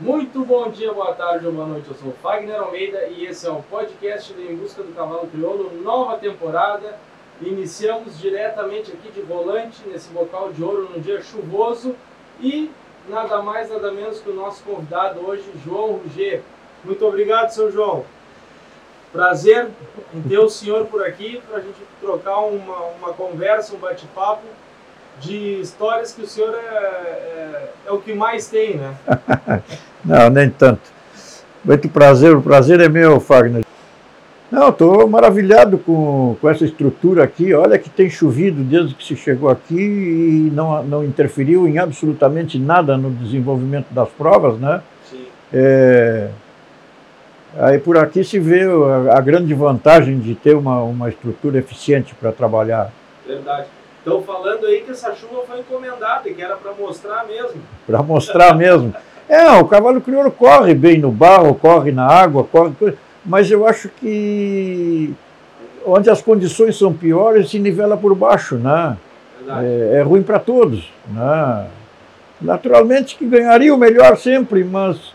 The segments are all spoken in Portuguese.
Muito bom dia, boa tarde ou boa noite. Eu sou Fagner Almeida e esse é o podcast do Em Busca do Cavalo Crioulo, nova temporada. Iniciamos diretamente aqui de volante, nesse bocal de ouro, num dia chuvoso. E nada mais, nada menos que o nosso convidado hoje, João Ruger. Muito obrigado, seu João. Prazer em ter o senhor por aqui para a gente trocar uma, uma conversa, um bate-papo de histórias que o senhor é, é, é, o que mais tem, né? Não, nem tanto. Muito prazer, o prazer é meu, Fagner. Não, estou maravilhado com, com essa estrutura aqui. Olha que tem chovido desde que se chegou aqui e não, não interferiu em absolutamente nada no desenvolvimento das provas, né? Sim. É, aí por aqui se vê a, grande vantagem de ter uma, uma estrutura eficiente para trabalhar. Verdade. Estão falando aí que essa chuva foi encomendada e que era para mostrar mesmo. Para mostrar mesmo. É, o cavalo crioulo corre bem no barro, corre na água, corre. Mas eu acho que onde as condições são piores se nivela por baixo, né? É, é, ruim para todos, né? Naturalmente que ganharia o melhor sempre, mas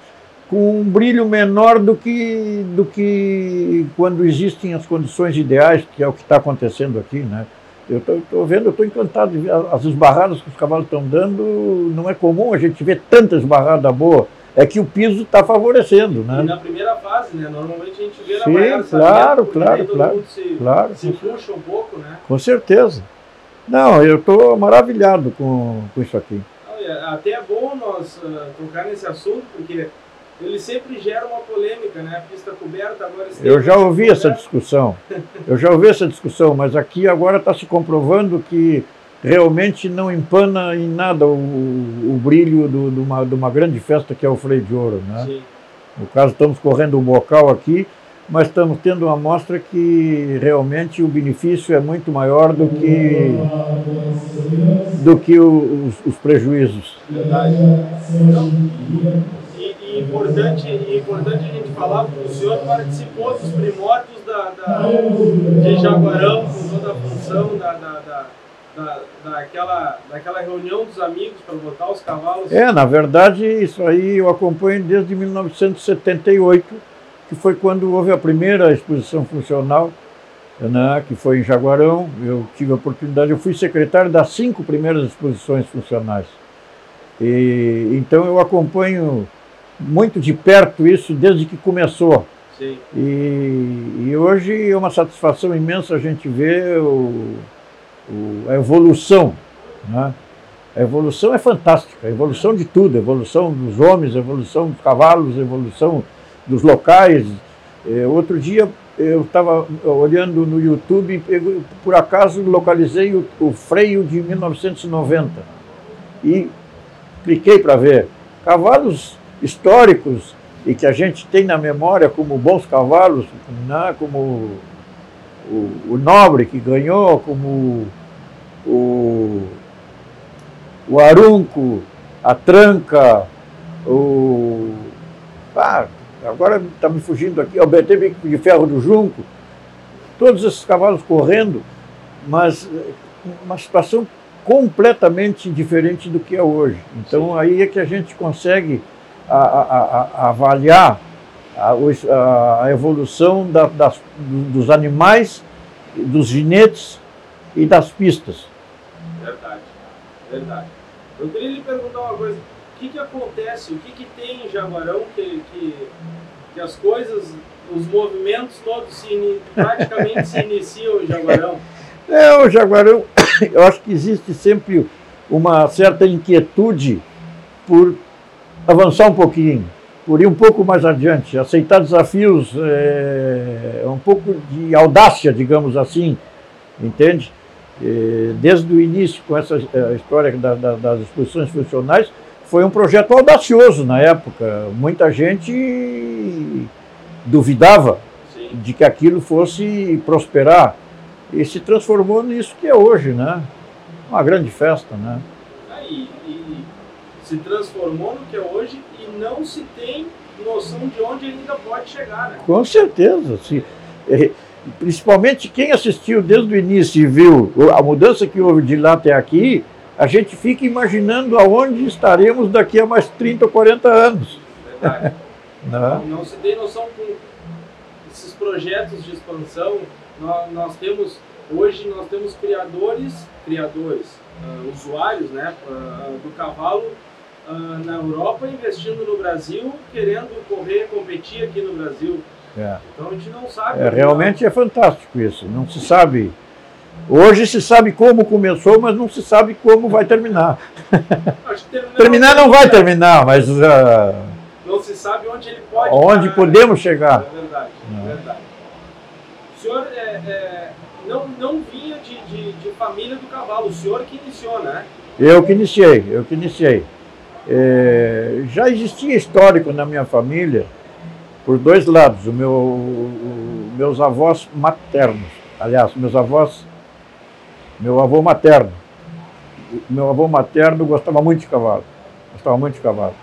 com um brilho menor do que, do que quando existem as condições ideais, que é o que está acontecendo aqui, né? Eu estou vendo, eu estou encantado de ver as esbarradas que os cavalos estão dando. Não é comum a gente ver tanta esbarrada boa. É que o piso está favorecendo, né? E na primeira fase, né? Normalmente a gente vê Sim, na maior claro, claro, claro, se, claro. se puxa um pouco, né? Com certeza. Não, eu estou maravilhado com, com isso aqui. Até é bom nós uh, tocar nesse assunto, porque ele sempre gera uma polêmica, né? A pista coberta agora... Eu já ouvi coberta. essa discussão, eu já ouvi essa discussão, mas aqui agora está se comprovando que realmente não empana em nada o, o brilho do, de, uma, de uma grande festa que é o freio de ouro, né? Sim. No caso, estamos correndo um bocal aqui, mas estamos tendo uma amostra que realmente o benefício é muito maior do que, do que os, os prejuízos. Verdade. Então, importante, importante a gente falar, porque o senhor participou dos primórdios da, da, de Jaguarão, com toda a função da, da, da da, daquela, daquela reunião dos amigos para botar os cavalos? É, na verdade, isso aí eu acompanho desde 1978, que foi quando houve a primeira exposição funcional, né, que foi em Jaguarão. Eu tive a oportunidade, eu fui secretário das cinco primeiras exposições funcionais. E, então eu acompanho muito de perto isso desde que começou. Sim. E, e hoje é uma satisfação imensa a gente ver o, o, a evolução. Né? A evolução é fantástica, a evolução de tudo, a evolução dos homens, a evolução dos cavalos, a evolução dos locais. É, outro dia eu estava olhando no YouTube e por acaso localizei o, o freio de 1990 e cliquei para ver. Cavalos históricos e que a gente tem na memória como bons cavalos, né, como o, o Nobre que ganhou, como o, o Arunco, a Tranca, o. Ah, agora está me fugindo aqui, o BT de Ferro do Junco, todos esses cavalos correndo, mas uma situação completamente diferente do que é hoje. Então aí é que a gente consegue a, a, a avaliar a, a evolução da, das, dos animais, dos ginetes e das pistas. Verdade, verdade. Eu queria lhe perguntar uma coisa. O que, que acontece, o que, que tem em Jaguarão que, que, que as coisas, os movimentos todos se, praticamente se iniciam em Jaguarão? É, o Jaguarão, eu acho que existe sempre uma certa inquietude por avançar um pouquinho, por ir um pouco mais adiante, aceitar desafios, é, um pouco de audácia, digamos assim, entende? É, desde o início, com essa é, história da, da, das exposições funcionais, foi um projeto audacioso na época. Muita gente duvidava Sim. de que aquilo fosse prosperar e se transformou nisso que é hoje, né? Uma grande festa, né? Se transformou no que é hoje e não se tem noção de onde ele ainda pode chegar. Né? Com certeza. Sim. É, principalmente quem assistiu desde o início e viu a mudança que houve de lá até aqui, a gente fica imaginando aonde estaremos daqui a mais 30 ou 40 anos. verdade. não. não se tem noção com esses projetos de expansão, nós, nós temos, hoje nós temos criadores, criadores, uh, usuários né, uh, do cavalo uh, na Europa investindo no Brasil, querendo correr, competir aqui no Brasil. É. Então a gente não sabe. É, realmente é fantástico isso. Não se sabe. Hoje se sabe como começou, mas não se sabe como vai terminar. terminar não vai terminar, mas. Uh, não se sabe onde ele pode. Onde podemos chegar. É verdade, é verdade. O senhor é, é, não, não vinha de, de, de, família do cavalo, o senhor que iniciou, né? Eu que iniciei, eu que iniciei. É, já existia histórico na minha família por dois lados. O meu, o, meus avós maternos, aliás, meus avós, meu avô materno. Meu avô materno gostava muito de cavalo. Gostava muito de cavalo.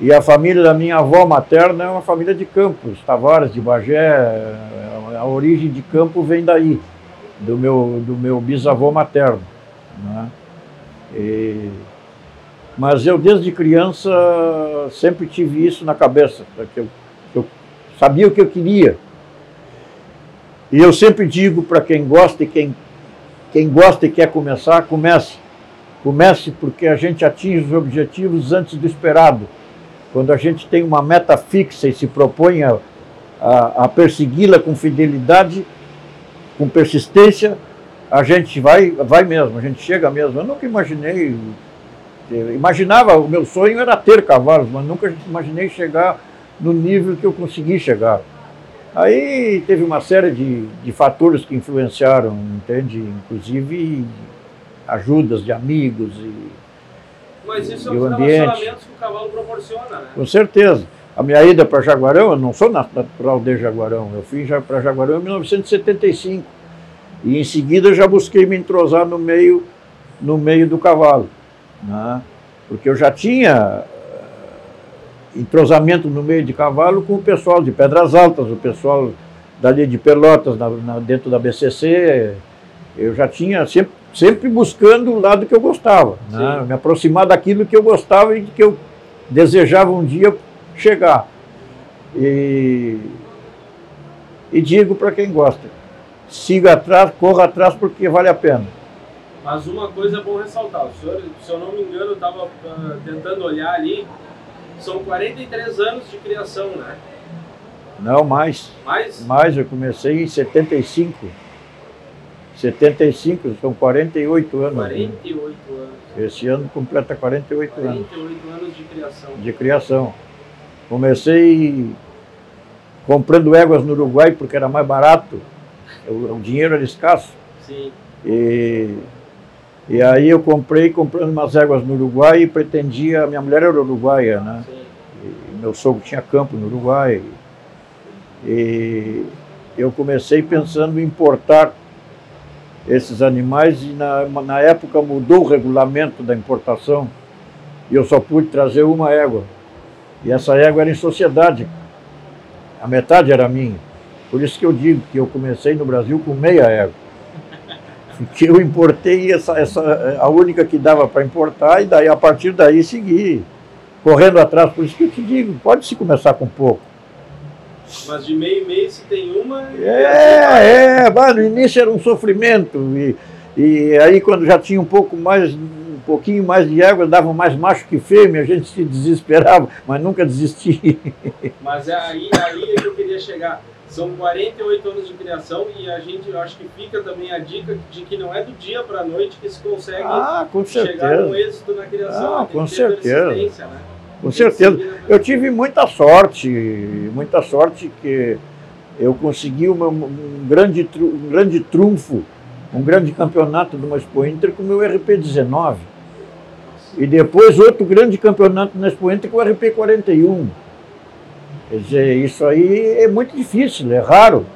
E a família da minha avó materna é uma família de Campos, Tavares, de Bagé. A origem de campo vem daí, do meu, do meu bisavô materno. Né? E, mas eu, desde criança, sempre tive isso na cabeça, que eu, eu sabia o que eu queria. E eu sempre digo para quem gosta e quem, quem gosta e quer começar, comece. Comece porque a gente atinge os objetivos antes do esperado. Quando a gente tem uma meta fixa e se propõe a, a, a persegui-la com fidelidade, com persistência, a gente vai, vai mesmo, a gente chega mesmo. Eu nunca imaginei, imaginava, o meu sonho era ter cavalos, mas nunca imaginei chegar no nível que eu consegui chegar. Aí teve uma série de, de fatores que influenciaram, entende? Inclusive ajudas de amigos e Mas isso é um ambiente. que o cavalo proporciona, né? Com certeza. A minha ida para Jaguarão, eu não sou natural de Jaguarão, eu fui para Jaguarão em 1975. E em seguida já busquei me entrosar no meio, no meio do cavalo. Né? Porque eu já tinha entrosamento no meio de cavalo com o pessoal de Pedras Altas, o pessoal dali de Pelotas, na, na, dentro da BCC. Eu já tinha sempre, sempre buscando o lado que eu gostava, né? me aproximar daquilo que eu gostava e que eu desejava um dia chegar. E, e digo para quem gosta, siga atrás, corra atrás porque vale a pena. Mas uma coisa é bom ressaltar, o senhor, se eu não me engano, eu estava uh, tentando olhar ali, são 43 anos de criação, né? Não, mais. Mais? Mais, eu comecei em 75. 75, são 48 anos. 48 né? anos. Esse ano completa 48, 48 anos. 48 anos de criação. De criação. Comecei comprando éguas no Uruguai porque era mais barato. O, o dinheiro era escasso. Sim. E e aí eu comprei, comprando umas éguas no Uruguai e pretendia, minha mulher era uruguaia, né? E meu sogro tinha campo no Uruguai. E eu comecei pensando em importar esses animais e na, na época mudou o regulamento da importação e eu só pude trazer uma égua. E essa égua era em sociedade. A metade era minha. Por isso que eu digo que eu comecei no Brasil com meia égua que eu importei essa, essa a única que dava para importar e daí a partir daí segui correndo atrás. Por isso que eu te digo, pode se começar com pouco. Mas de meio e meio se tem uma. É, é, no início era um sofrimento. E, e aí quando já tinha um pouco mais, um pouquinho mais de água, dava mais macho que fêmea, a gente se desesperava, mas nunca desistia. Mas é aí, aí é que eu queria chegar. São 48 anos de criação e a gente, eu acho que fica também a dica de que não é do dia para a noite que se consegue ah, chegar no êxito na criação. Ah, com certeza. Né? Com certeza. Eu tive muita sorte, muita sorte que eu consegui uma, um, grande, um grande trunfo, um grande campeonato do Expo Inter com o meu RP19. E depois outro grande campeonato na Expo Inter com o RP41. Quer dizer, isso aí é muito difícil, é raro.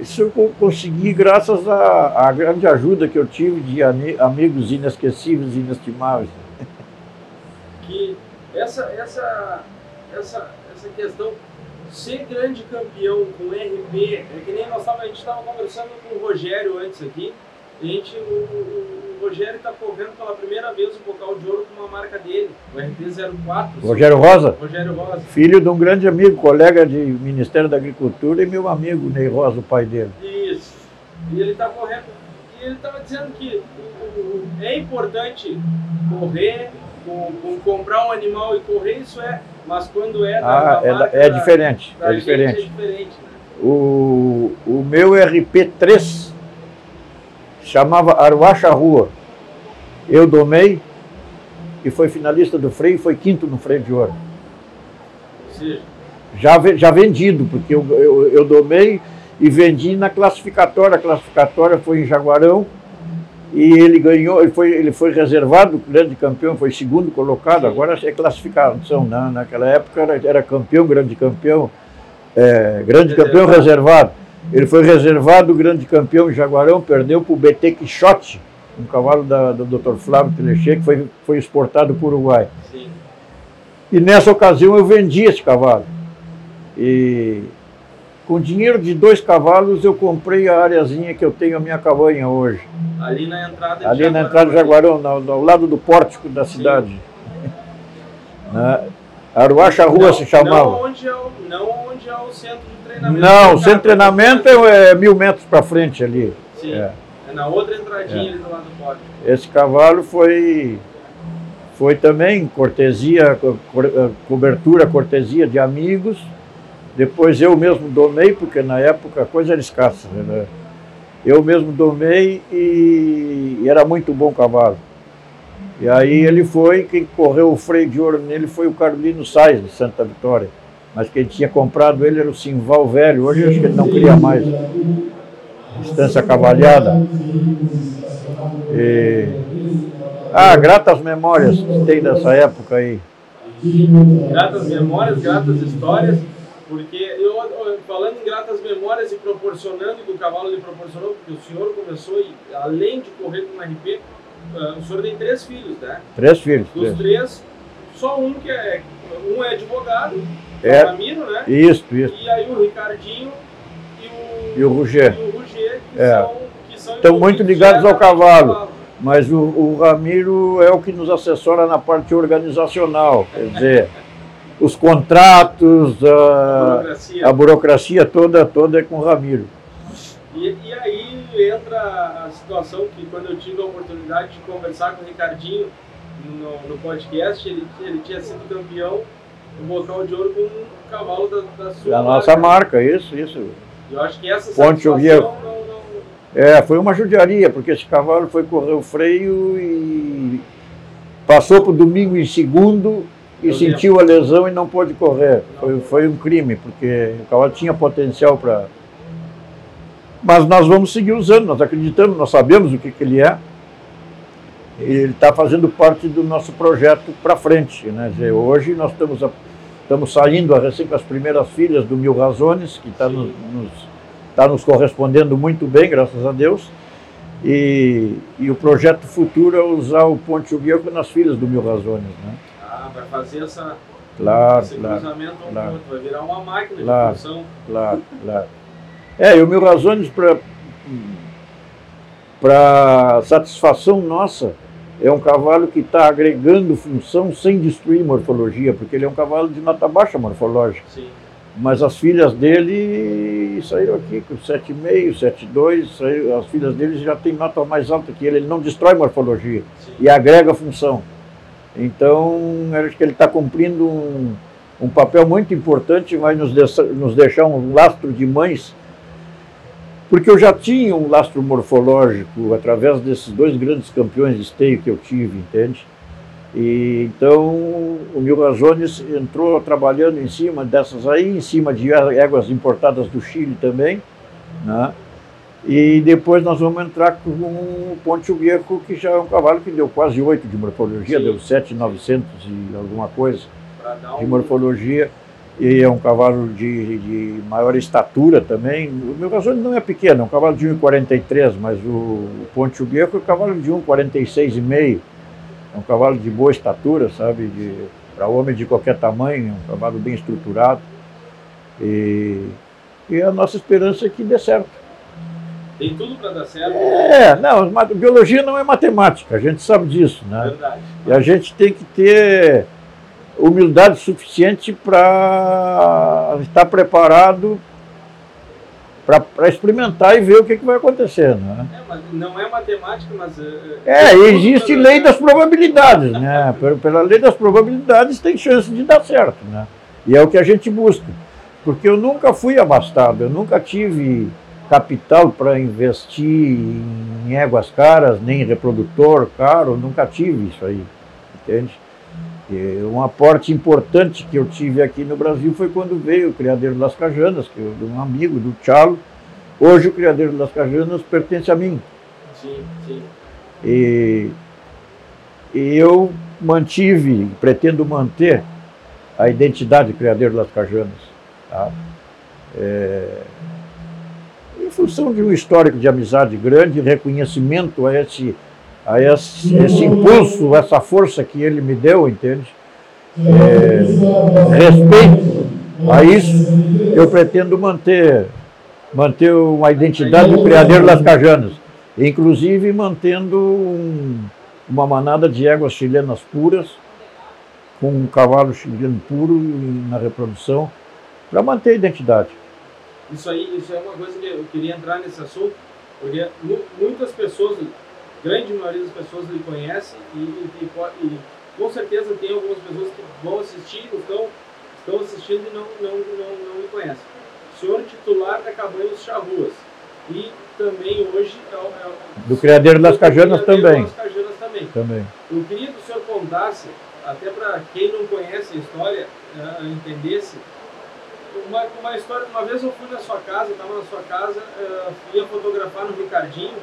Isso eu consegui graças à, à grande ajuda que eu tive de amigos inesquecíveis e inestimáveis. Que essa, essa, essa, essa questão, ser grande campeão com RP, é que nem nós tava, a gente estava conversando com o Rogério antes aqui, a gente, o, o Rogério está correndo pela primeira vez o bocal de ouro com uma marca dele, o RP04. Rogério Rosa? Rogério Rosa. Filho de um grande amigo, colega de Ministério da Agricultura e meu amigo Ney Rosa, o pai dele. Isso. E ele está correndo. E ele estava dizendo que é importante correr, com, com, comprar um animal e correr, isso é, mas quando é da, ah, da é, marca, é diferente. Da é diferente. é diferente né? o, o meu RP3 chamava Arwacha Rua. Eu domei e foi finalista do freio, foi quinto no freio de ouro. Sim. Já, já vendido, porque eu, eu, eu domei e vendi na classificatória. A classificatória foi em Jaguarão e ele ganhou, ele foi, ele foi reservado, grande campeão, foi segundo colocado, agora é classificação. Né? Naquela época era, era campeão, grande campeão, é, grande campeão reservado. Ele foi reservado, grande campeão em Jaguarão, perdeu para o BT Quixote, um cavalo da, do Dr. Flávio Telechê, que foi, foi exportado para o Uruguai. Sim. E nessa ocasião eu vendi esse cavalo. E com dinheiro de dois cavalos eu comprei a areazinha que eu tenho a minha cabanha hoje. Ali na entrada de Ali Jaguarão, na entrada de Jaguarão, ao, ao lado do pórtico da cidade. Na, Aruacha Rua se chamava. Não onde, é o, não onde é o centro de treinamento. Não, o centro de treinamento é, é mil metros para frente ali. Sim. É. é. na outra entradinha é. ali do lado do pórtico. Esse cavalo foi foi também cortesia, co cobertura, cortesia de amigos. Depois eu mesmo domei, porque na época a coisa era escassa. Né? Eu mesmo domei e, e era muito bom cavalo. E aí ele foi, quem correu o freio de ouro nele foi o Carolino Sais, de Santa Vitória. Mas quem tinha comprado ele era o Simval Velho. Hoje acho que ele não cria mais. Distância cavalhada. E... Ah, gratas memórias que tem dessa época aí. Gratas memórias, gratas histórias. Porque eu, falando em gratas memórias e proporcionando que o cavalo lhe proporcionou, porque o senhor começou, além de correr com o RP, o senhor tem três filhos, né? Três filhos. Dos três, três só um que é. Um é advogado, é, o Ramiro, né? Isso, isso. E aí o Ricardinho e o, e o Roger. E o Roger, que é. são. Que são Estão muito ligados ao cavalo. cavalo. Mas o, o Ramiro é o que nos assessora na parte organizacional. Quer dizer. os contratos, a, a, burocracia. a, burocracia. toda, toda é com o Ramiro. E, e, aí entra a situação que quando eu tive a oportunidade de conversar com o Ricardinho no, no podcast, ele, ele tinha sido campeão do bocal de ouro com um cavalo da, da sua da marca. nossa marca, isso, isso. Eu acho que essa Ponte não, não... É, foi uma judiaria, porque esse cavalo foi correr o freio e passou para o domingo em segundo e sentiu a lesão e não pôde correr. Foi, foi um crime, porque o cavalo tinha potencial para. Mas nós vamos seguir usando, nós acreditamos, nós sabemos o que, que ele é. Ele está fazendo parte do nosso projeto para frente. Né? Dizer, hoje nós estamos, a, estamos saindo a recém com as primeiras filhas do Mil Razones, que está nos, nos, tá nos correspondendo muito bem, graças a Deus. E, e o projeto futuro é usar o Ponte Uguioco nas filhas do Mil Razones. Né? vai fazer essa, claro, esse claro, cruzamento claro, vai virar uma máquina claro, de função. Claro, claro. É, e o Mil Razones, para satisfação nossa, é um cavalo que está agregando função sem destruir morfologia, porque ele é um cavalo de nota baixa morfológica. Sim. Mas as filhas dele saíram aqui com 7,5, 7,2, as filhas dele já têm nota mais alta que ele, ele não destrói morfologia Sim. e agrega função. Então, acho que ele está cumprindo um, um, papel muito importante, vai nos, nos deixar um lastro de mães, porque eu já tinha um lastro morfológico através desses dois grandes campeões de esteio que eu tive, entende? E, então, o Mil Razones entrou trabalhando em cima dessas aí, em cima de éguas importadas do Chile também, né? E depois nós vamos entrar com o Ponte Viejo, que já é um cavalo que deu quase 8 de morfologia, Sim. deu 7,900 e alguma coisa um... de morfologia. E é um cavalo de, de maior estatura também. O meu cavalo não é pequeno, é um cavalo de 1,43, mas o Ponte Viejo é um cavalo de 1,46,5. É um cavalo de boa estatura, sabe? Para homem de qualquer tamanho, um cavalo bem estruturado. E, e a nossa esperança é que dê certo. Tem tudo para dar certo. É, não, biologia não é matemática, a gente sabe disso, né? Verdade. E a gente tem que ter humildade suficiente para estar preparado para experimentar e ver o que, que vai acontecer. Né? É, não é matemática, mas. É, é existe lei das probabilidades, né? Pela lei das probabilidades tem chance de dar certo, né? E é o que a gente busca. Porque eu nunca fui abastado, eu nunca tive capital para investir em éguas caras, nem reprodutor caro, nunca tive isso aí, entende? Um aporte importante que eu tive aqui no Brasil foi quando veio o Criadeiro das Cajanas, que é um amigo do Chalo. Hoje o Criadeiro das Cajanas pertence a mim. Sim, sim. E, e eu mantive, pretendo manter a identidade do Criadeiro das Cajanas. Tá? É, em função de um histórico de amizade grande, reconhecimento a esse a esse, esse impulso, essa força que ele me deu, entende? É, respeito a isso, eu pretendo manter, manter uma identidade do criadeiro das Cajanas, inclusive mantendo um, uma manada de éguas chilenas puras, com um cavalo chileno puro na reprodução, para manter a identidade. Isso aí, isso é uma coisa que eu queria entrar nesse assunto, porque muitas pessoas grande maioria das pessoas lhe conhece e, e, e, com certeza tem algumas pessoas que vão assistir, estão, estão assistindo e não, não, não, não lhe conhecem. Senhor titular da Cabanhos Charruas e também hoje é, é, do Criadeiro das Cajanas também. Das Cajanas também. também. Eu queria que o senhor contasse, até para quem não conhece a história, uh, entendesse, uma, uma história. Uma vez eu fui na sua casa, estava na sua casa, uh, ia fotografar no Ricardinho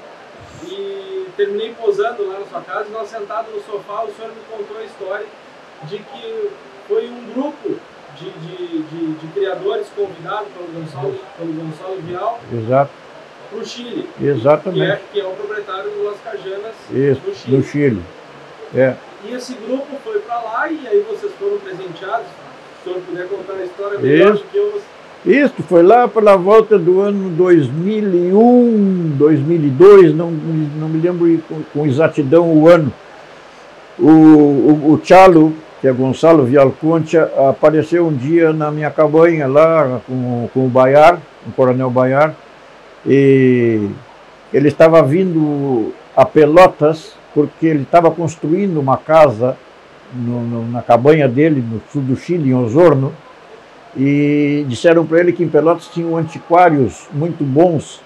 e terminei posando lá na sua casa, e nós sentados no sofá, o senhor me contou a história de que foi um grupo de, de, de, de criadores convidados pelo Gonçalo, pelo Gonçalo Vial para o Chile. Exatamente. Que é, que é o proprietário do Las Cajanas Isso, do Chile. Do Chile. É. E esse grupo foi para lá e aí vocês foram presenteados. Se o senhor puder contar a história melhor Isso. do que eu, isso foi lá pela volta do ano 2001, 2002, não, não me lembro com, com exatidão o ano. O, o, o Chalo, que é Gonçalo Vialconcha, apareceu um dia na minha cabanha lá com, com o Baiar, o coronel Baiar, e ele estava vindo a Pelotas porque ele estava construindo uma casa no, no, na cabanha dele no sul do Chile, em Osorno, e disseram para ele que em Pelotas tinham antiquários muito bons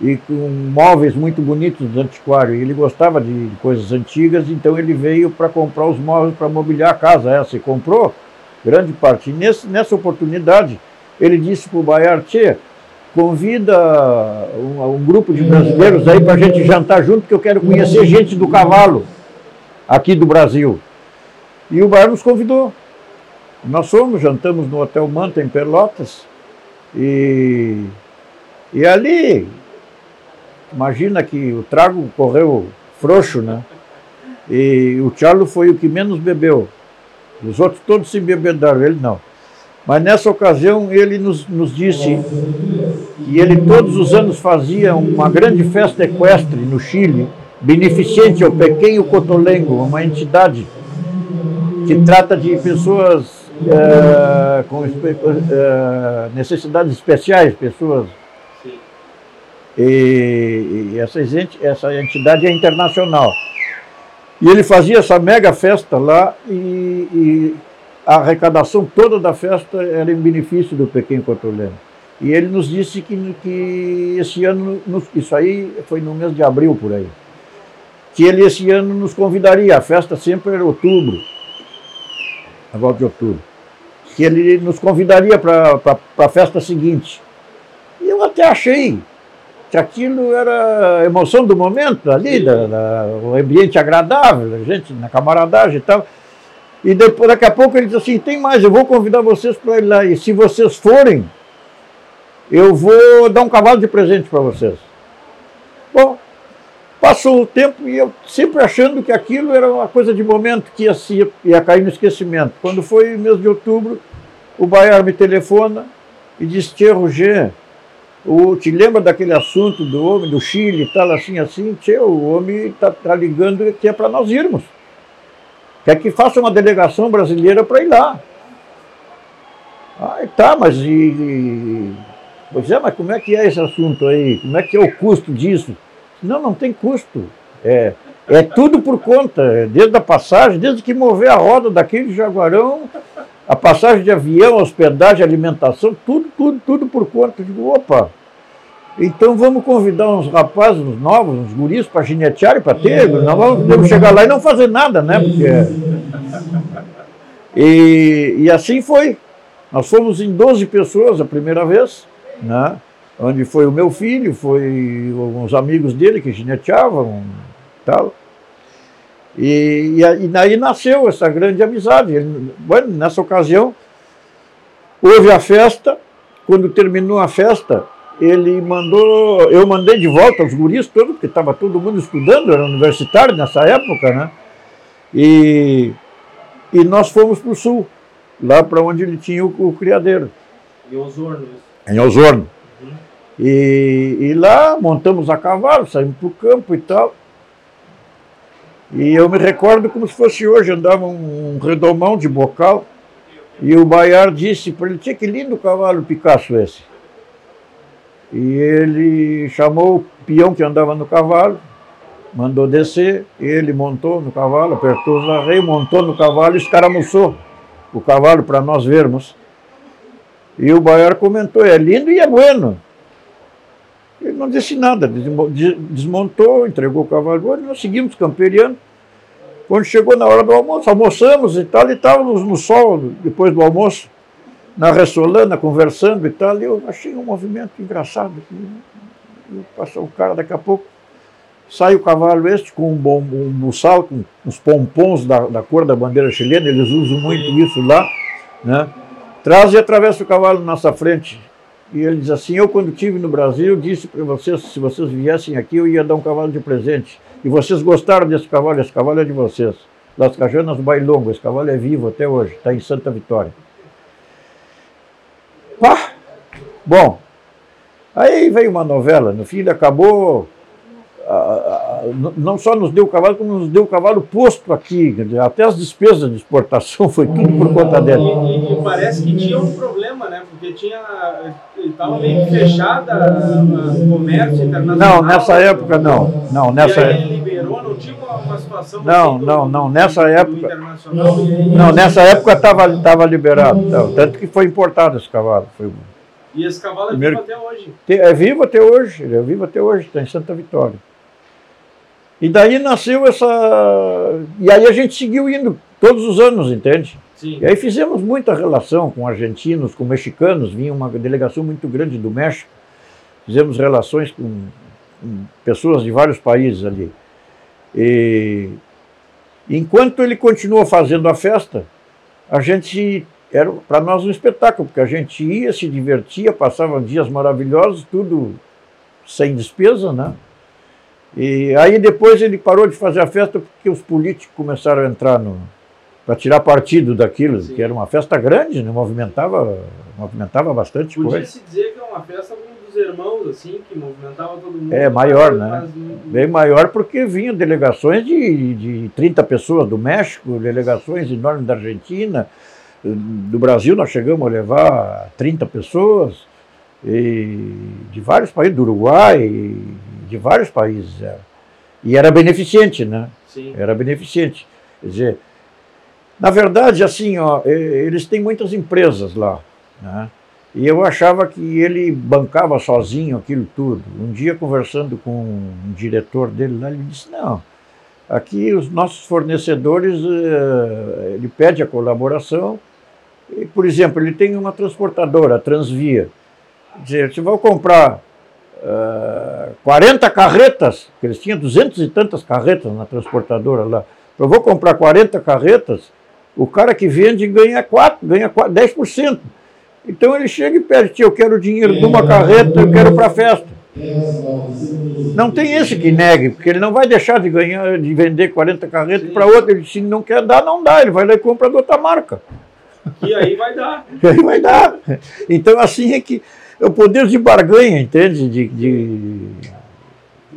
e com móveis muito bonitos do antiquário. Ele gostava de, coisas antigas, então ele veio para comprar os móveis para mobiliar a casa essa e comprou grande parte. E nesse, nessa oportunidade ele disse para o Baiar, Tchê, convida um, um, grupo de brasileiros aí para a gente jantar junto, que eu quero conhecer gente do cavalo aqui do Brasil. E o Baiar nos convidou. Nós fomos, jantamos no Hotel Manta, em Pelotas, e, e ali, imagina que o trago correu frouxo, né? E o Charlo foi o que menos bebeu. Os outros todos se bebedaram, ele não. Mas nessa ocasião ele nos, nos disse que ele todos os anos fazia uma grande festa equestre no Chile, beneficente ao Pequeno Cotolengo, uma entidade que trata de pessoas é, com é, necessidades especiais, pessoas. E, e essa, essa entidade é internacional. E ele fazia essa mega festa lá e, e a arrecadação toda da festa era em benefício do Pequeno Cotoleno. E ele nos disse que, que esse ano, isso aí foi no mês de abril por aí, que ele esse ano nos convidaria, a festa sempre era outubro, a volta de outubro, que ele nos convidaria para a festa seguinte. E eu até achei que aquilo era a emoção do momento ali, da, da, o ambiente agradável, a gente na camaradagem e tal. E depois, daqui a pouco ele disse assim, tem mais, eu vou convidar vocês para ir lá. E se vocês forem, eu vou dar um cavalo de presente para vocês. Bom, Passou o tempo e eu sempre achando que aquilo era uma coisa de momento que ia, ia cair no esquecimento. Quando foi mês de outubro, o Baiar me telefona e disse: Tia Roger, O, te lembra daquele assunto do homem do Chile e tal, assim, assim? Tchê, o homem está tá ligando que é para nós irmos. Quer que faça uma delegação brasileira para ir lá. Ah, tá, mas e, e, Pois é, mas como é que é esse assunto aí? Como é que é o custo disso? Não, não tem custo. É, é tudo por conta, desde a passagem, desde que mover a roda daquele jaguarão, a passagem de avião, hospedagem, alimentação, tudo, tudo, tudo por conta. Eu digo, opa, então vamos convidar uns rapazes, uns novos, uns guris para ginetear e para ter, nós vamos chegar lá e não fazer nada, né? Porque... E, e assim foi. Nós fomos em 12 pessoas a primeira vez, né? Onde foi o meu filho, foi uns amigos dele que gineteavam tal. E, e, e daí nasceu essa grande amizade. Ele, bueno, nessa ocasião, houve a festa. Quando terminou a festa, ele mandou, eu mandei de volta os guris todos, porque estava todo mundo estudando, era universitário nessa época, né? E, e nós fomos para o sul, lá para onde ele tinha o, o criadeiro. Em Osorno. Em Osorno. E, e lá montamos a cavalo, saímos para o campo e tal. E eu me recordo como se fosse hoje, andava um, redomão de bocal, e o Baiar disse para ele, que lindo cavalo Picasso esse. E ele chamou o peão que andava no cavalo, mandou descer, ele montou no cavalo, apertou os arreios, montou no cavalo e escaramuçou o cavalo para nós vermos. E o Baiar comentou, é lindo e é bueno. Ele não disse nada, desmontou, entregou o cavalo, nós seguimos camperiando. Quando chegou na hora do almoço, almoçamos e tal, e estávamos no sol depois do almoço, na Ressolana, conversando e tal, e eu achei um movimento engraçado. Passou o cara daqui a pouco, sai o cavalo este com um, bom, um buçal, com os pompons da, da cor da bandeira chilena, eles usam muito isso lá, né? Traz e atravessa o cavalo na nossa frente. E ele diz assim: Eu, quando estive no Brasil, disse para vocês: se vocês viessem aqui, eu ia dar um cavalo de presente. E vocês gostaram desse cavalo? Esse cavalo é de vocês. Las Cajanas Bailongo, esse cavalo é vivo até hoje, está em Santa Vitória. Pá! Bom, aí veio uma novela, no fim acabou não só nos deu o cavalo, como nos deu o cavalo posto aqui. Até as despesas de exportação foi tudo por conta dela. E, e, parece que tinha um problema, né? Porque tinha. Estava meio fechada o comércio internacional. Não, nessa época não. Não, nessa e aí liberou, não tinha uma situação. Não, assim não, não. Nessa época. Não, nessa época estava liberado. Então, tanto que foi importado esse cavalo. Foi, e esse cavalo é Primeiro, vivo até hoje? É vivo até hoje, ele é vivo até hoje, está em Santa Vitória. E daí nasceu essa. E aí a gente seguiu indo todos os anos, entende? Sim. E aí fizemos muita relação com argentinos, com mexicanos, vinha uma delegação muito grande do México. Fizemos relações com, com pessoas de vários países ali. E enquanto ele continuou fazendo a festa, a gente era para nós um espetáculo, porque a gente ia, se divertia, passava dias maravilhosos, tudo sem despesa, né? E aí depois ele parou de fazer a festa porque os políticos começaram a entrar no para tirar partido daquilo, Sim. que era uma festa grande, né? movimentava, movimentava bastante Podia coisa. se dizer que é uma festa dos irmãos, assim, que movimentava todo mundo. É, maior, né? Bem maior porque vinham delegações de, de 30 pessoas do México, delegações enormes da Argentina, do Brasil nós chegamos a levar 30 pessoas, e de vários países, do Uruguai, de vários países. Era. E era beneficente, né? Sim. Era beneficente. Quer dizer, na verdade, assim, ó, eles têm muitas empresas lá, né? E eu achava que ele bancava sozinho aquilo tudo. Um dia, conversando com um diretor dele lá, ele disse: Não, aqui os nossos fornecedores, eh, ele pede a colaboração. E, por exemplo, ele tem uma transportadora, a Transvia. Quer dizer, se vou comprar 40 carretas, que eles tinham duzentas e tantas carretas na transportadora lá. Eu vou comprar 40 carretas, o cara que vende ganha 4, ganha 4, 10%. Então ele chega e pede, eu quero dinheiro de uma carreta, eu quero para a festa. Não tem esse que negue, porque ele não vai deixar de ganhar, de vender 40 carretas para outro. Ele, se não quer dar, não dá, ele vai lá e compra de outra marca. E aí vai dar. E aí vai dar. Então assim é que é o poder de barganha, entende? De, de,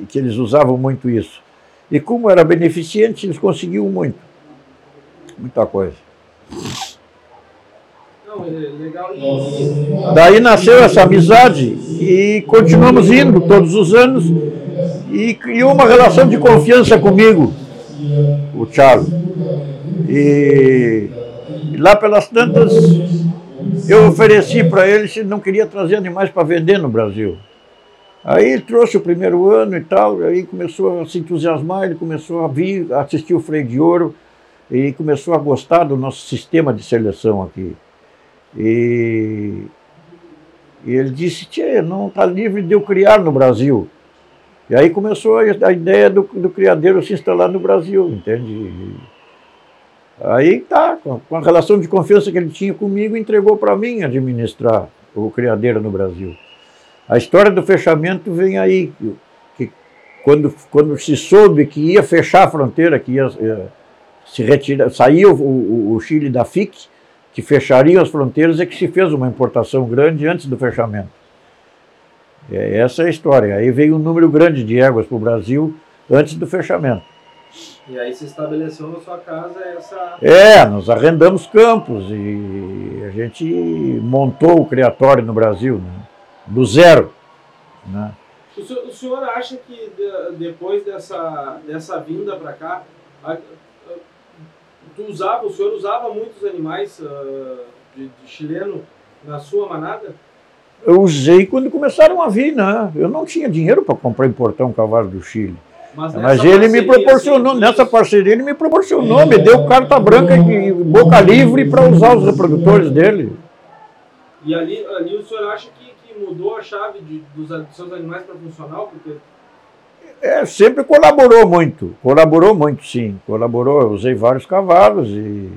que eles usavam muito isso. E como era beneficente, eles conseguiam muito. Muita coisa. Não, é legal. Daí nasceu essa amizade e continuamos indo todos os anos e criou uma relação de confiança comigo, o Charles. E, e lá pelas tantas eu ofereci para ele se não queria trazer animais para vender no Brasil. Aí trouxe o primeiro ano e tal, aí começou a se entusiasmar, ele começou a vir, assistir o Freio de Ouro e começou a gostar do nosso sistema de seleção aqui. E, e ele disse, Tchê, não está livre de eu criar no Brasil. E aí começou a, a ideia do, do criadeiro se instalar no Brasil, entende? Aí tá, com a relação de confiança que ele tinha comigo, entregou para mim administrar o criadeiro no Brasil. A história do fechamento vem aí, que quando, quando se soube que ia fechar a fronteira, que ia, se retirar, sair o, o, o, Chile da FIC, que fechariam as fronteiras, é que se fez uma importação grande antes do fechamento. É, essa é a história. Aí veio um número grande de éguas para o Brasil antes do fechamento. E aí se estabeleceu na sua casa essa. É, nós arrendamos campos e a gente montou o criatório no Brasil, né? do zero. Né? O, senhor, o senhor acha que de, depois dessa, dessa vinda para cá, a, usava, o senhor usava muitos animais uh, de, de chileno na sua manada? Eu usei quando começaram a vir, né? Eu não tinha dinheiro para comprar e importar um cavalo do Chile. Mas, Mas ele me proporcionou, assim, nessa parceria, ele me proporcionou, me deu carta branca e boca livre para usar os reprodutores dele. E ali, ali o senhor acha que, que mudou a chave de, dos, dos seus animais para funcional? Porque... É, sempre colaborou muito, colaborou muito sim, colaborou, eu usei vários cavalos e,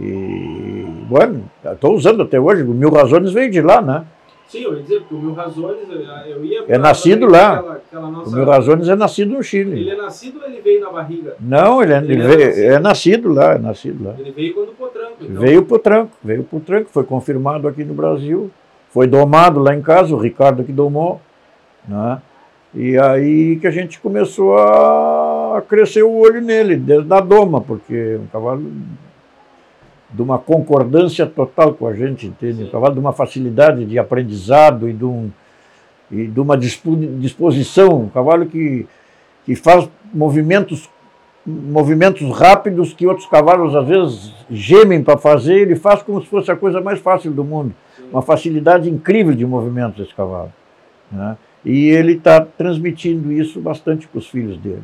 e bueno, estou usando até hoje, o Mil Razones veio de lá, né? Sim, eu ia dizer, porque o Mil Razones, eu ia... É nascido lá. Aquela, aquela nossa... O Mil Razones é nascido no Chile. Ele é nascido ou ele veio na barriga? Não, ele, é, ele, ele veio, é, nascido. é, nascido. lá, é nascido lá. Ele veio quando por tranco, então. Veio por tranco, veio por tranco, foi confirmado aqui no Brasil, foi domado lá em casa, o Ricardo que domou, né? E aí que a gente começou a crescer o olho nele, desde a doma, porque um cavalo de uma concordância total com a gente, entende? Um cavalo de uma facilidade de aprendizado e de, um, e de uma disposição, um cavalo que, que faz movimentos movimentos rápidos que outros cavalos às vezes gemem para fazer, ele faz como se fosse a coisa mais fácil do mundo. Sim. Uma facilidade incrível de movimentos esse cavalo. Né? E ele está transmitindo isso bastante para os filhos dele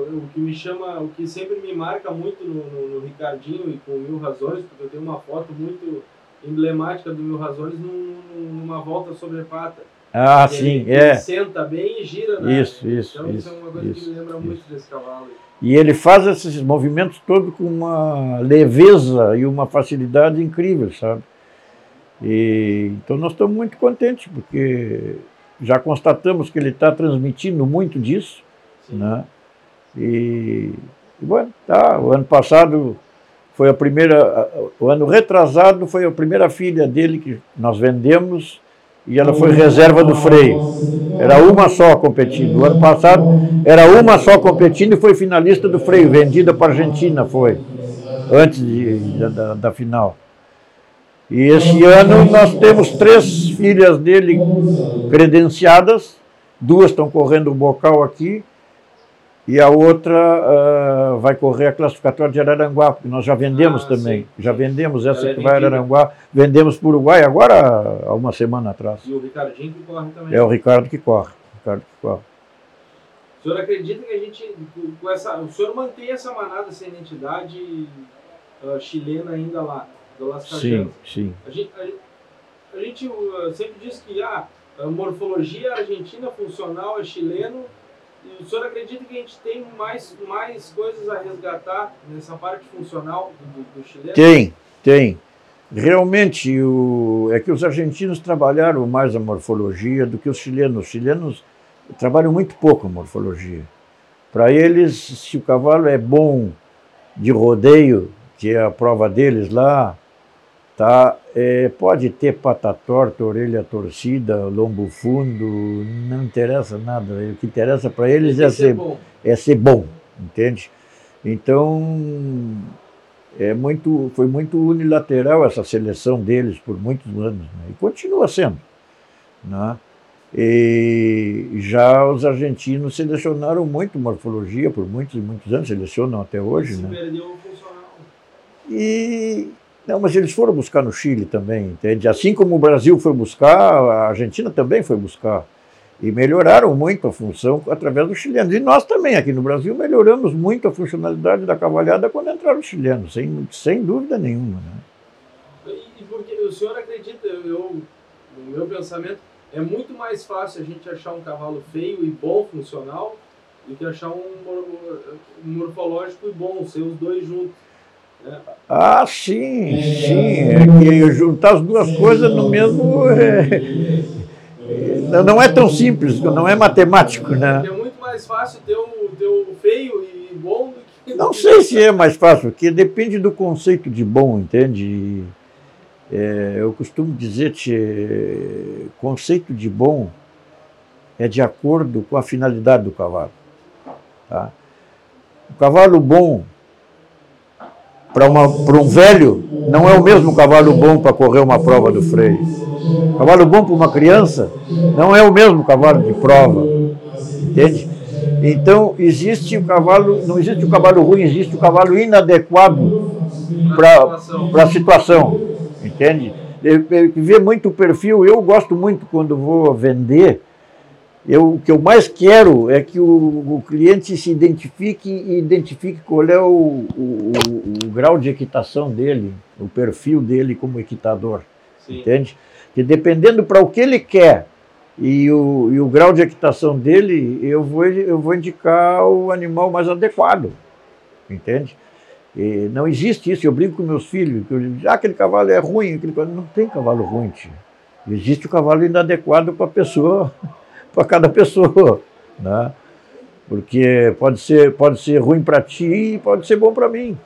o que me chama, o que sempre me marca muito no, no, no, Ricardinho e com o Mil Razões, porque eu tenho uma foto muito emblemática do Mil Razões num, numa volta sobre pata. Ah, sim, é. Ele senta bem e gira, né? Isso, isso. Então isso, isso é uma coisa isso, que me lembra isso. muito desse cavalo. E ele faz esses movimentos todos com uma leveza e uma facilidade incrível, sabe? E, então nós estamos muito contentes, porque já constatamos que ele está transmitindo muito disso, Sim. né? E, e tá, o ano passado foi a primeira, o ano retrasado foi a primeira filha dele que nós vendemos e ela foi reserva do freio. Era uma só competindo. O ano passado era uma só competindo e foi finalista do freio, vendida para a Argentina foi, antes de, da, da final. E esse ano nós temos três filhas dele credenciadas, duas estão correndo o bocal aqui, e a outra uh, vai correr a classificatória de Araranguá, porque nós já vendemos ah, também. Sim. Já vendemos essa é que vai a Araranguá, vendemos para o Uruguai agora há uma semana atrás. E o Ricardinho que corre também. É o Ricardo que corre. Ricardo que corre. O senhor acredita que a gente, com essa, o senhor mantém essa manada sem identidade uh, chilena ainda lá, do Las Sim, sim. A gente, a, a gente uh, sempre diz que a morfologia argentina funcional é chileno, o senhor acredita que a gente tem mais, mais coisas a resgatar nessa parte funcional do, do chileno? Tem, tem. Realmente, o, é que os argentinos trabalharam mais a morfologia do que os chilenos. Os chilenos trabalham muito pouco a morfologia. Para eles, se o cavalo é bom de rodeio, que é a prova deles lá, Tá? É, pode ter pata torta, orelha torcida, lombo fundo, não interessa nada. O que interessa para eles é ser, bom. é ser bom, entende? Então, é muito, foi muito unilateral essa seleção deles por muitos anos, né? e continua sendo. Né? E já os argentinos selecionaram muito morfologia por muitos e muitos anos, selecionam até hoje. Se né? perdeu o funcional. E não, mas eles foram buscar no Chile também, entende? Assim como o Brasil foi buscar, a Argentina também foi buscar. E melhoraram muito a função através dos chilenos. E nós também, aqui no Brasil, melhoramos muito a funcionalidade da cavalhada quando entraram os chilenos, sem, sem dúvida nenhuma. Né? E porque o senhor acredita, eu, no meu pensamento, é muito mais fácil a gente achar um cavalo feio e bom funcional do que achar um, um morfológico e bom, ser os dois juntos. Ah, sim, sim. É que juntar as duas coisas no mesmo. É, não é tão simples, não é matemático, né? É muito mais fácil ter o, ter o feio e bom do que. Não sei se é mais fácil, porque depende do conceito de bom, entende? É, eu costumo dizer que conceito de bom é de acordo com a finalidade do cavalo. Tá? O cavalo bom para um velho, não é o mesmo cavalo bom para correr uma prova do freio. Cavalo bom para uma criança não é o mesmo cavalo de prova. Entende? Então, existe o cavalo, não existe o cavalo ruim, existe o cavalo inadequado para a situação. Entende? Ver muito o perfil, eu gosto muito quando vou vender eu, o que eu mais quero é que o, o cliente se identifique e identifique qual é o, o, o, grau de equitação dele, o perfil dele como equitador. Sim. Entende? Que dependendo para o que ele quer e o, e o grau de equitação dele, eu vou, eu vou indicar o animal mais adequado. Entende? E não existe isso. Eu brinco com meus filhos, que eu digo, ah, aquele cavalo é ruim, aquele cavalo... não tem cavalo ruim. Tio. Existe o cavalo inadequado para a pessoa para cada pessoa, né? Porque pode ser, pode ser ruim para ti e pode ser bom para mim.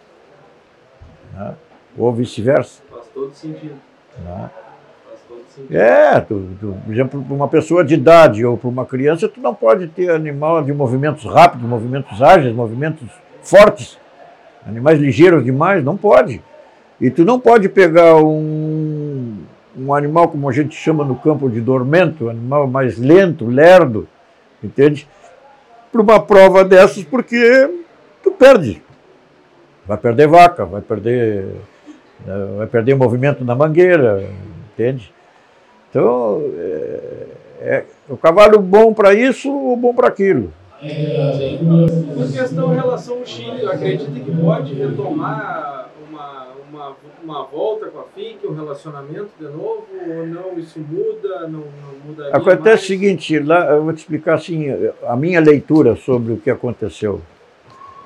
Né? Ou vice-versa. Faz todo sentido. Né? Faz todo sentido. É, tu, tu, por exemplo, para uma pessoa de idade ou para uma criança, tu não pode ter animal de movimentos rápidos, movimentos ágeis, movimentos fortes. Animais ligeiros demais, não pode. E tu não pode pegar um, um animal, como a gente chama no campo de dormento, um animal mais lento, lerdo, entende? Para uma prova dessas, porque tu perde. Vai perder vaca, vai perder, né, vai perder movimento na mangueira, entende? Então, é, é o cavalo bom para isso ou bom para aquilo. Por questão em relação ao Chile, acredita que pode retomar uma, uma, volta com a FIC, um relacionamento de novo, ou não, isso muda, não, não muda Acontece mais? o seguinte, lá eu vou te explicar assim, a minha leitura sobre o que aconteceu.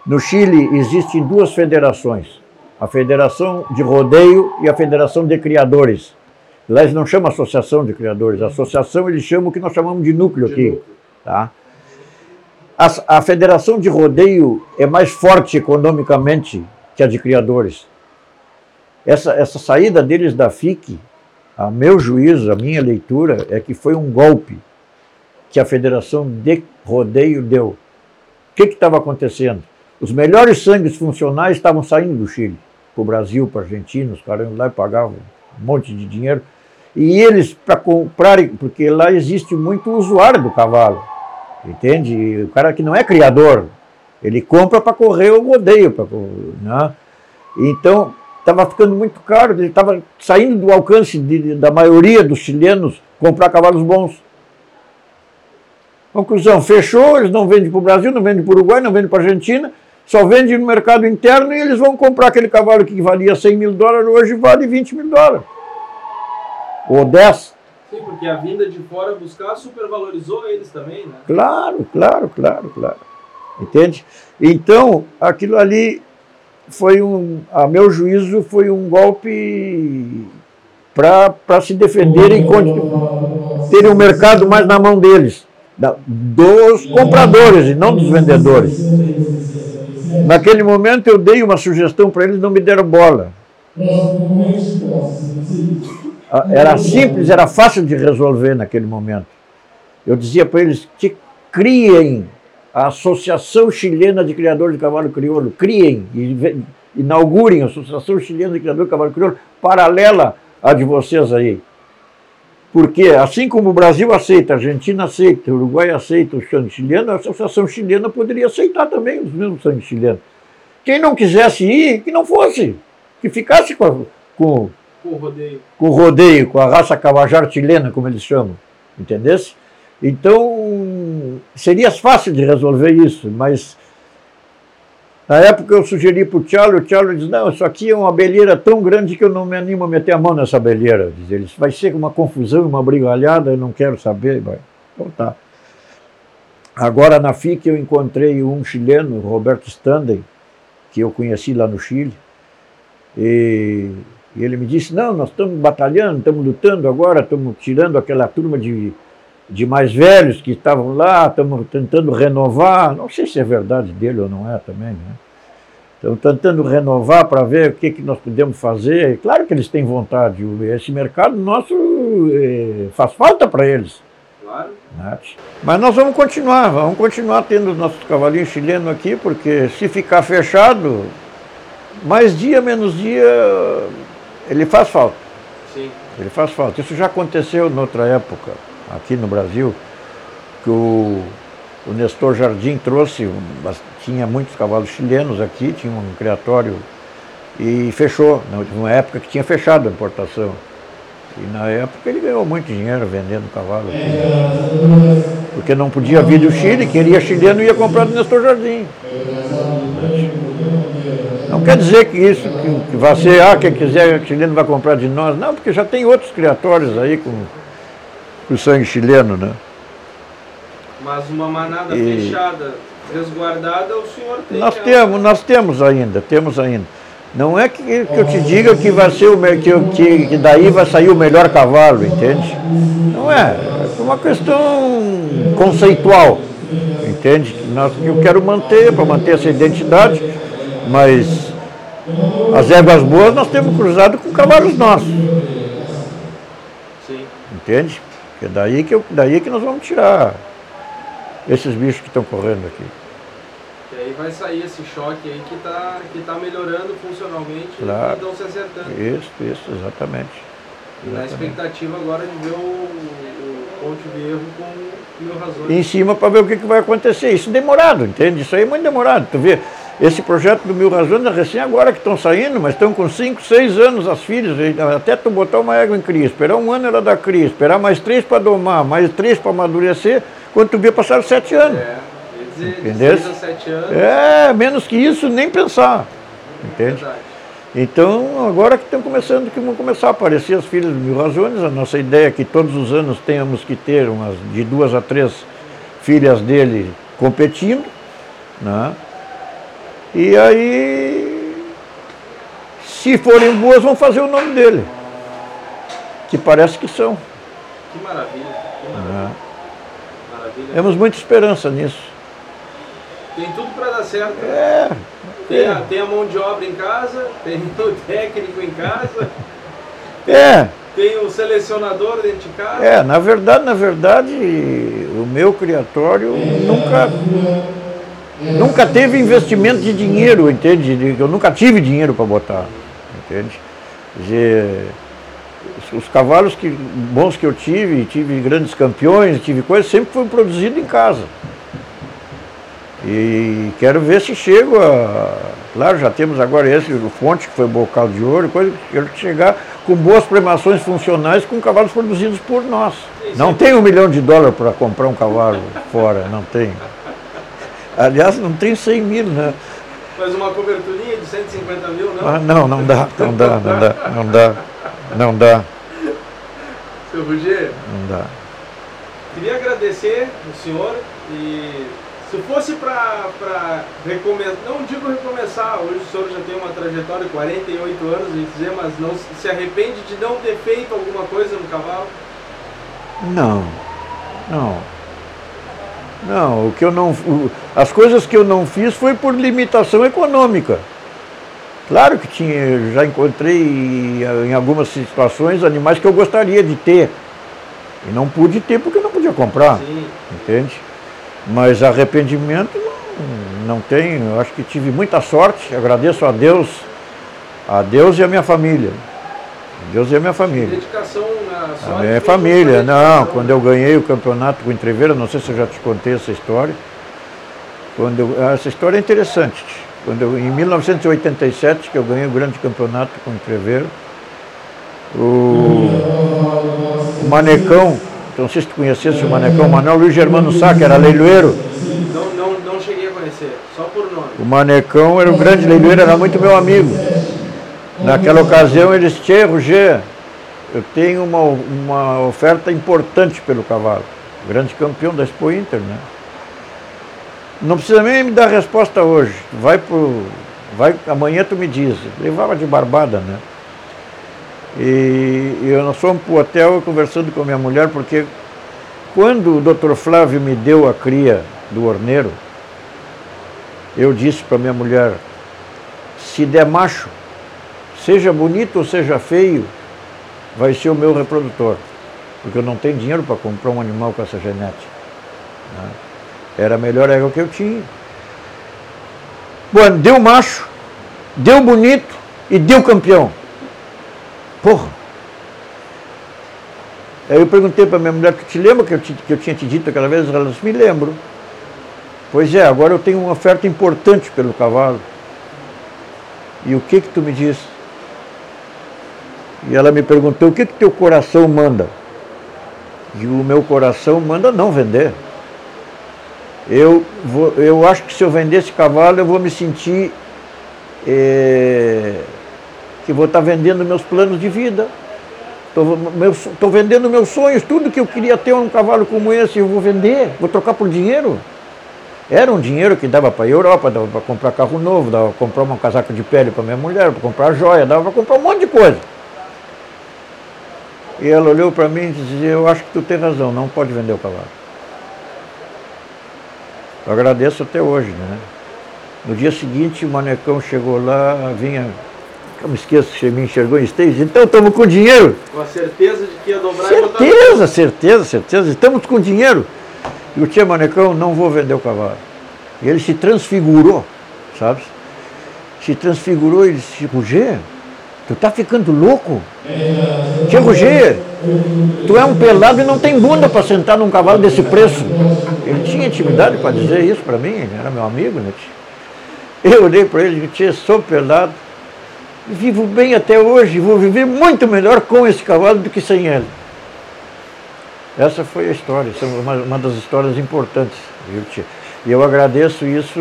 No Chile existem duas federações, a Federação de Rodeio e a Federação de Criadores. Lá eles não chamam Associação de Criadores, a associação eles chamam o que nós chamamos de núcleo de aqui. Núcleo. Tá? A, a Federação de Rodeio é mais forte economicamente que a de Criadores. Essa, essa saída deles da FIC, a meu juízo, a minha leitura, é que foi um golpe que a Federação de Rodeio deu. O que estava acontecendo? Os melhores sangues funcionais estavam saindo do Chile, para o Brasil, para a Argentina, os caras iam lá e pagavam um monte de dinheiro. E eles, para comprarem, porque lá existe muito usuário do cavalo, entende? O cara que não é criador, ele compra para correr o rodeio. Pra, né? Então, estava ficando muito caro, ele estava saindo do alcance de, da maioria dos chilenos comprar cavalos bons. Conclusão, fechou, eles não vendem para o Brasil, não vendem para o Uruguai, não vendem para a Argentina, só vendem no mercado interno e eles vão comprar aquele cavalo que valia 100 mil dólares, hoje vale 20 mil dólares. Ou 10. Sim, porque a vinda de fora buscar supervalorizou eles também, né? Claro, claro, claro, claro. Entende? Então, aquilo ali foi um, a meu juízo, foi um golpe para se defenderem e terem o um mercado mais na mão deles, da, dos compradores e não dos vendedores. Naquele momento eu dei uma sugestão para eles, não me deram bola. Era simples, era fácil de resolver naquele momento. Eu dizia para eles que criem a Associação Chilena de Criadores de Cavalo Crioulo, criem, inaugurem a Associação Chilena de Criadores de Cavalo Crioulo, paralela à de vocês aí. Porque, assim como o Brasil aceita, a Argentina aceita, o Uruguai aceita o sangue chileno, a Associação Chilena poderia aceitar também os mesmos sangue chilenos. Quem não quisesse ir, que não fosse, que ficasse com, com, com o rodeio. Com o rodeio, com a raça cavajar chilena, como eles chamam. Entendesse? Então, seria fácil de resolver isso, mas na época eu sugeri para o Tchalo, o Tchalo disse, não, isso aqui é uma abelheira tão grande que eu não me animo a meter a mão nessa abelheira. Diz ele, vai ser uma confusão, uma brigalhada, eu não quero saber. Vai. Então tá. Agora na FIC eu encontrei um chileno, Roberto Standen, que eu conheci lá no Chile, e ele me disse, não, nós estamos batalhando, estamos lutando agora, estamos tirando aquela turma de de mais velhos que estavam lá, estamos tentando renovar, não sei se é verdade dele ou não é também, né? Estamos tentando renovar para ver o que, que nós podemos fazer. Claro que eles têm vontade, esse mercado nosso é, faz falta para eles. Claro. Né? Mas nós vamos continuar, vamos continuar tendo os nossos cavalinhos chilenos aqui, porque se ficar fechado, mais dia, menos dia, ele faz falta. Sim. Ele faz falta. Isso já aconteceu noutra época aqui no Brasil, que o, o Nestor Jardim trouxe, tinha muitos cavalos chilenos aqui, tinha um criatório e fechou. Né? Uma época que tinha fechado a importação. E na época ele ganhou muito dinheiro vendendo cavalo. Porque não podia vir do Chile, queria chileno ia comprar do Nestor Jardim. Não quer dizer que isso que, que vai ser, ah, quem quiser chileno vai comprar de nós. Não, porque já tem outros criatórios aí com o sangue chileno, né? Mas uma manada e... fechada, resguardada, o senhor tem. Nós temos, nós temos ainda, temos ainda. Não é que, que eu te diga que vai ser o que, que, que daí vai sair o melhor cavalo, entende? Não é. É uma questão conceitual, entende? Nós, eu quero manter, para manter essa identidade, mas as éguas boas nós temos cruzado com cavalos nossos. Sim. Entende? É daí que, eu, daí que nós vamos tirar esses bichos que estão correndo aqui. E aí vai sair esse choque aí que está que tá melhorando funcionalmente claro. e estão se acertando. Isso, isso, exatamente. E na expectativa agora de ver o, o Ponte Viejo com mil razões. Em cima para ver o que, que vai acontecer. Isso é demorado, entende? Isso aí é muito demorado. Tu vê, esse projeto do Mil Razões é recém agora que estão saindo, mas estão com 5, 6 anos as filhas. Até tu botar uma égua em cria, esperar um ano ela dar cria, esperar mais três para domar, mais três para amadurecer, quando tu vê passaram 7 anos. É, Entendeu? De 7 anos. É, menos que isso, nem pensar. Entende? Verdade. Então, agora que estão começando, que vão começar a aparecer as filhas do Mil Razões, a nossa ideia é que todos os anos tenhamos que ter umas de duas a três filhas dele competindo, né? E aí, se forem boas, vão fazer o nome dele. Que parece que são. Que maravilha. Que maravilha. É. maravilha. Temos muita esperança nisso. Tem tudo para dar certo. É. Tem a, tem a mão de obra em casa, tem o técnico em casa. É. Tem o selecionador dentro de casa. É, na verdade, na verdade, o meu criatório nunca Nunca teve investimento de dinheiro, entende? Eu nunca tive dinheiro para botar, entende? Dizer, os cavalos que, bons que eu tive, tive grandes campeões, tive coisas, sempre foi produzido em casa. E quero ver se chego a. Claro, já temos agora esse, o Fonte, que foi bocal de ouro, coisa, quero chegar com boas premações funcionais com cavalos produzidos por nós. Não tem um milhão de dólares para comprar um cavalo fora, não tem. Aliás, não tem 100 mil, né? Mas uma coberturinha de 150 mil, não? Ah, não, não dá, não dá, não dá, não dá, não dá. Seu Rogério? Não dá. Queria agradecer o senhor e se fosse para recomeçar, não digo recomeçar, hoje o senhor já tem uma trajetória de 48 anos, a dizer, mas não se arrepende de não ter feito alguma coisa no cavalo? Não, não. Não, o que eu não, as coisas que eu não fiz foi por limitação econômica. Claro que tinha, já encontrei em algumas situações animais que eu gostaria de ter. E não pude ter porque não podia comprar. Sim. Entende? Mas arrependimento não, não tenho. Eu acho que tive muita sorte. Agradeço a Deus, a Deus e a minha família. Deus e a minha família. Dedicação na sorte. A minha família, não. Quando eu ganhei o campeonato com o Entreveira, não sei se eu já te contei essa história. Quando eu, essa história é interessante. Quando eu, em 1987, que eu ganhei o grande campeonato com o Entreveira, o, o Manecão, não sei se tu conhecesse o Manecão, o Manuel Luiz Germano Sá, que era leiloeiro. Não, não, não cheguei a conhecer, só por nome. O Manecão era um grande leiloeiro, era muito meu amigo. Naquela ocasião ele disse, Tchê, Roger, eu tenho uma, uma oferta importante pelo cavalo. Grande campeão da Expo Inter, né? Não precisa nem me dar resposta hoje. Vai pro. Vai, amanhã tu me diz. Levava de barbada, né? E, e nós fomos para o hotel conversando com a minha mulher, porque quando o doutor Flávio me deu a cria do orneiro, eu disse para minha mulher, se der macho, seja bonito ou seja feio, vai ser o meu reprodutor. Porque eu não tenho dinheiro para comprar um animal com essa genética. Né? Era a melhor égua que eu tinha. Bom, deu macho, deu bonito e deu campeão. Porra! Aí eu perguntei para minha mulher, tu te lembra que eu, te, que eu tinha te dito aquela vez? Ela disse, me lembro. Pois é, agora eu tenho uma oferta importante pelo cavalo. E o que que tu me diz? E ela me perguntou, o que que teu coração manda? E o meu coração manda não vender. Eu, vou, eu acho que se eu vender esse cavalo, eu vou me sentir... É que vou estar vendendo meus planos de vida. Estou vendendo meus sonhos, tudo que eu queria ter um cavalo como esse, eu vou vender, vou trocar por dinheiro. Era um dinheiro que dava para a Europa, dava para comprar carro novo, dava para comprar uma casaca de pele para minha mulher, para comprar joia, dava para comprar um monte de coisa. E ela olhou para mim e disse, eu acho que tu tem razão, não pode vender o cavalo. Eu agradeço até hoje, né? No dia seguinte o manecão chegou lá, vinha eu me esqueço que me enxergou em stage. Então estamos com dinheiro. Com a certeza de que ia dobrar certeza, e botar... Certeza, certeza, Estamos com dinheiro. E o Tia Manecão, não vou vender o cavalo. E ele se transfigurou, sabe? Se transfigurou e disse, Roger, tu tá ficando louco? Tia Roger, tu é um pelado e não tem bunda para sentar num cavalo desse preço. Ele tinha intimidade para dizer isso para mim, era meu amigo, né? Eu olhei para ele e disse, tia, sou pelado vivo bem até hoje, vou viver muito melhor com esse cavalo do que sem ele. Essa foi a história, essa é uma, uma das histórias importantes. Viu, e eu agradeço isso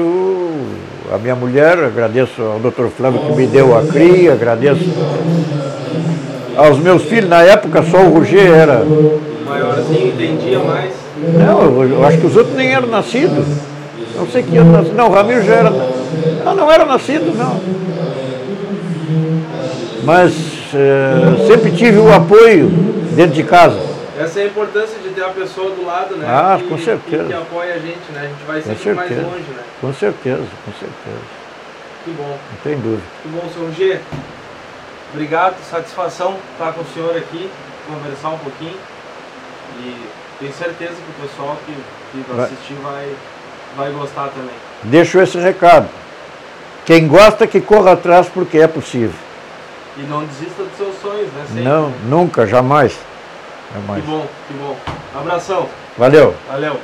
à minha mulher, agradeço ao doutor Flávio que me deu a cria, agradeço aos meus filhos, na época só o Roger era. O maiorzinho entendia mais. Não, eu, acho que os outros nem eram nascidos. Não sei que ano nascido. Não, o Ramiro já era. Não, não era nascido, não mas é, sempre tive o apoio dentro de casa. Essa é a importância de ter a pessoa do lado, né? Ah, que, com certeza. Que, que, apoia a gente, né? A gente vai sempre mais longe, né? Com certeza, com certeza. Que bom. Não tem dúvida. Que bom, seu G. Obrigado, satisfação estar com o senhor aqui, conversar um pouquinho. E tenho certeza que o pessoal que, que vai assistir vai, vai gostar também. Deixo esse recado. Quem gosta que corra atrás porque é possível. E não desista dos seus sonhos, né? Sempre. Não, nunca, jamais. Jamais. Que bom, que bom. Abração. Valeu. Valeu.